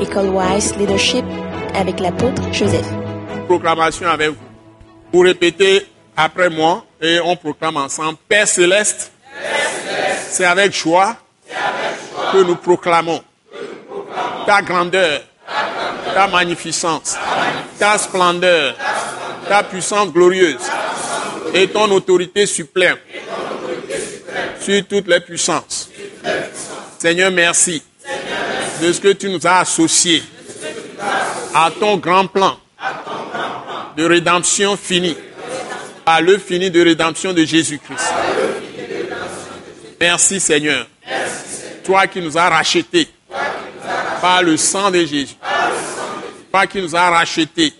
École Wise Leadership avec l'apôtre Joseph. Proclamation avec vous. Vous répétez après moi et on proclame ensemble. Père céleste, c'est avec joie que nous proclamons ta grandeur, ta magnificence, ta splendeur, ta puissance glorieuse et ton autorité suprême sur toutes les puissances. Seigneur, merci de ce que tu nous as associés à ton grand plan de rédemption fini, à l'œuvre finie de rédemption de Jésus-Christ. Merci Seigneur, toi qui nous as rachetés par le sang de Jésus, toi qui nous as rachetés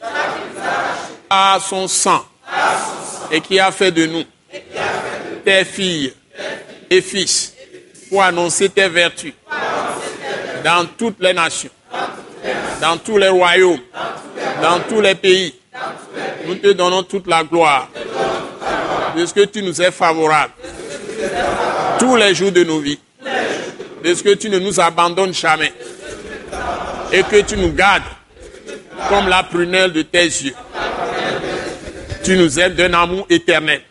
par son sang et qui a fait de nous tes filles et fils pour annoncer tes vertus dans toutes les nations, dans tous les royaumes, dans tous les pays. Nous te donnons toute la gloire de ce que tu nous es favorable tous les jours de nos vies, de ce que tu ne nous abandonnes jamais et que tu nous gardes comme la prunelle de tes yeux. Tu nous aimes d'un amour éternel.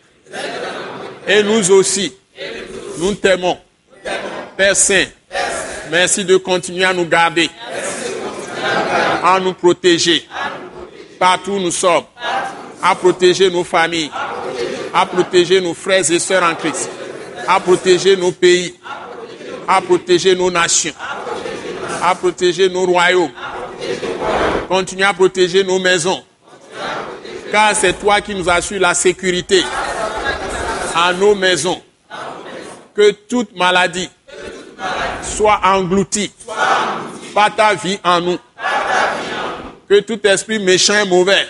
Et nous aussi, nous t'aimons. Père Saint, merci de continuer à nous garder, à nous protéger partout où nous sommes, à protéger nos familles, à protéger nos frères et sœurs en Christ, à protéger nos pays, à protéger nos nations, à protéger nos royaumes. Continue à protéger nos maisons, car c'est toi qui nous assures la sécurité à nos maisons. Que toute maladie soit engloutie par ta vie en nous. Que tout esprit méchant et mauvais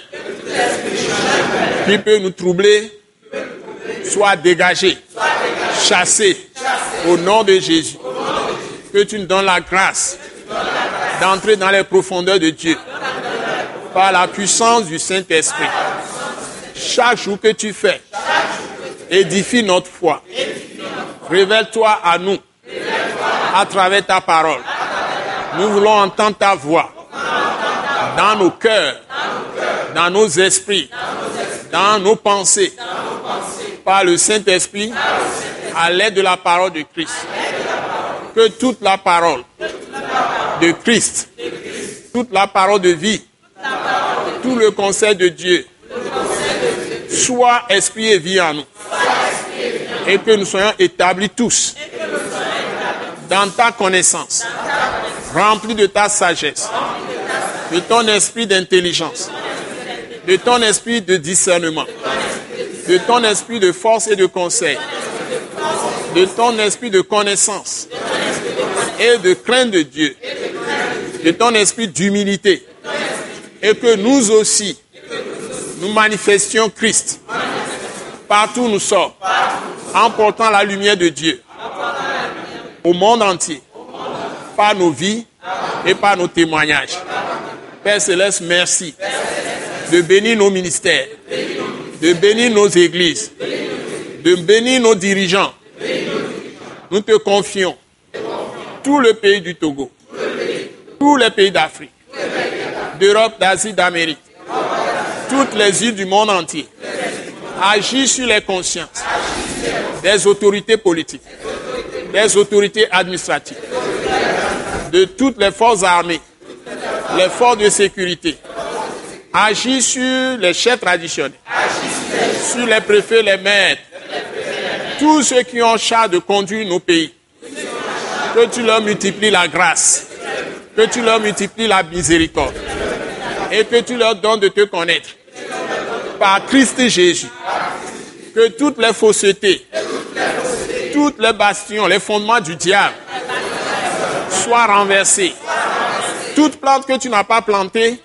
qui peut nous troubler soit dégagé, chassé au nom de Jésus. Que tu nous donnes la grâce d'entrer dans les profondeurs de Dieu par la puissance du Saint-Esprit. Chaque jour que tu fais, édifie notre foi. Révèle-toi à nous à travers ta parole. Nous voulons entendre ta voix. Dans nos cœurs, dans nos esprits, dans nos pensées, par le Saint-Esprit, à l'aide de la parole de Christ. Que toute la parole de Christ, toute la parole de vie, tout le conseil de Dieu, soit esprit et vie en nous. Et que nous soyons établis tous dans ta connaissance, remplis de ta sagesse, de ton esprit d'intelligence, de ton esprit de discernement, de ton esprit de force et de conseil, de ton esprit de connaissance. Et de crainte de Dieu, de ton esprit d'humilité, et que nous aussi, nous manifestions Christ. Partout où nous sommes, en portant la lumière de Dieu au monde entier, par nos vies et par nos témoignages. Père Céleste, merci de bénir nos ministères, de bénir nos églises, de bénir nos dirigeants. Nous te confions tout le pays du Togo, tous les pays d'Afrique, d'Europe, d'Asie, d'Amérique, toutes les îles du monde entier. Agis sur les consciences des autorités politiques, des autorités administratives, de toutes les forces armées, les forces de sécurité. Agis sur les chefs traditionnels, sur les préfets, les maîtres, tous ceux qui ont charge de conduire nos pays. Que tu leur multiplies la grâce, que tu leur multiplies la miséricorde et que tu leur donnes de te connaître par Christ Jésus. Que toutes les faussetés, toutes les bastions, les fondements du diable soient renversés. Toute plante que tu n'as pas plantée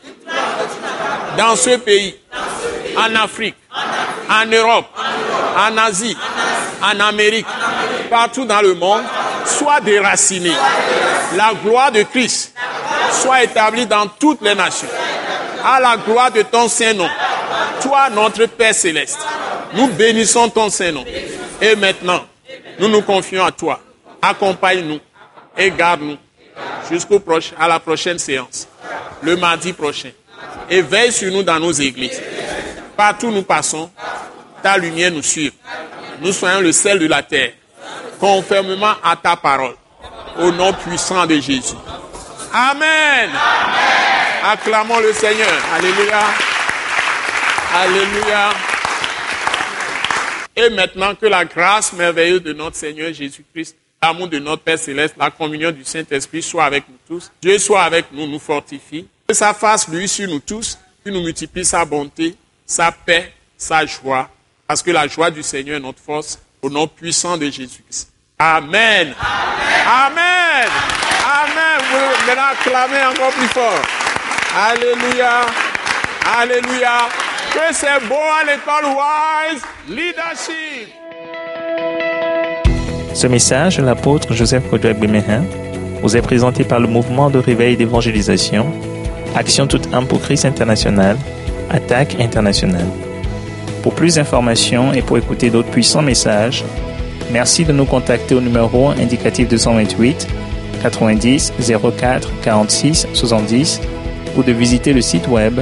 dans ce pays, en Afrique, en Europe, en Asie, en Amérique, partout dans le monde, soit déracinée. La gloire de Christ soit établie dans toutes les nations. À la gloire de ton Saint-Nom. Toi, notre Père céleste, nous bénissons ton Saint-Nom. Et maintenant, nous nous confions à toi. Accompagne-nous et garde-nous jusqu'au proche, à la prochaine séance, le mardi prochain. Et veille sur nous dans nos églises. Partout où nous passons, ta lumière nous suit. Nous soyons le sel de la terre, conformément à ta parole, au nom puissant de Jésus. Amen. Acclamons le Seigneur. Alléluia. Alléluia. Et maintenant que la grâce merveilleuse de notre Seigneur Jésus-Christ, l'amour de notre Père céleste, la communion du Saint-Esprit soit avec nous tous. Dieu soit avec nous, nous fortifie. Que sa face lui sur nous tous, qu'il nous multiplie sa bonté, sa paix, sa joie. Parce que la joie du Seigneur est notre force, au nom puissant de Jésus-Christ. Amen. Amen. Amen. Vous maintenant acclamez encore plus fort. Alléluia. Alléluia. Que c'est beau à Wise Leadership. Ce message de l'apôtre Joseph Kodouak Bemehin vous est présenté par le mouvement de réveil d'évangélisation Action toute âme pour Christ international, Attaque internationale. Pour plus d'informations et pour écouter d'autres puissants messages, merci de nous contacter au numéro indicatif 228 90 04 46 70 ou de visiter le site web